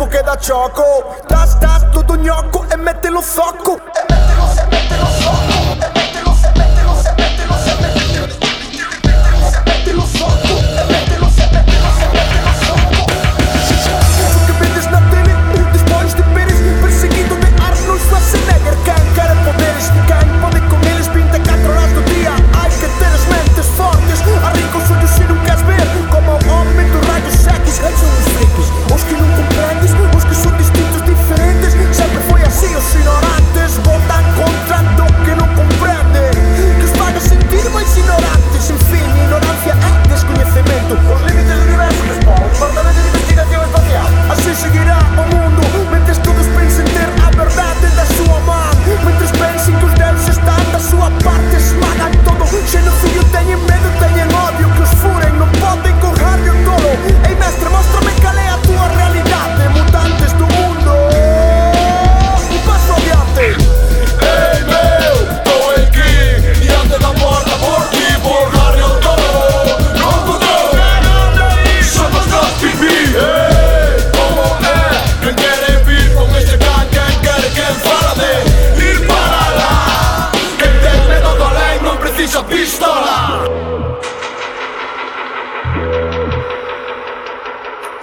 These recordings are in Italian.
fuoco che da cioco. Tash tash tutto gnocco e mettilo socco. E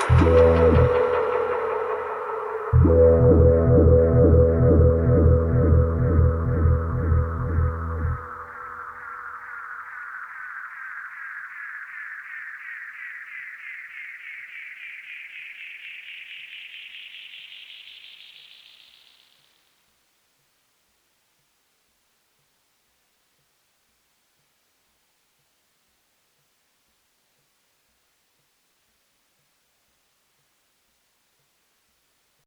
Música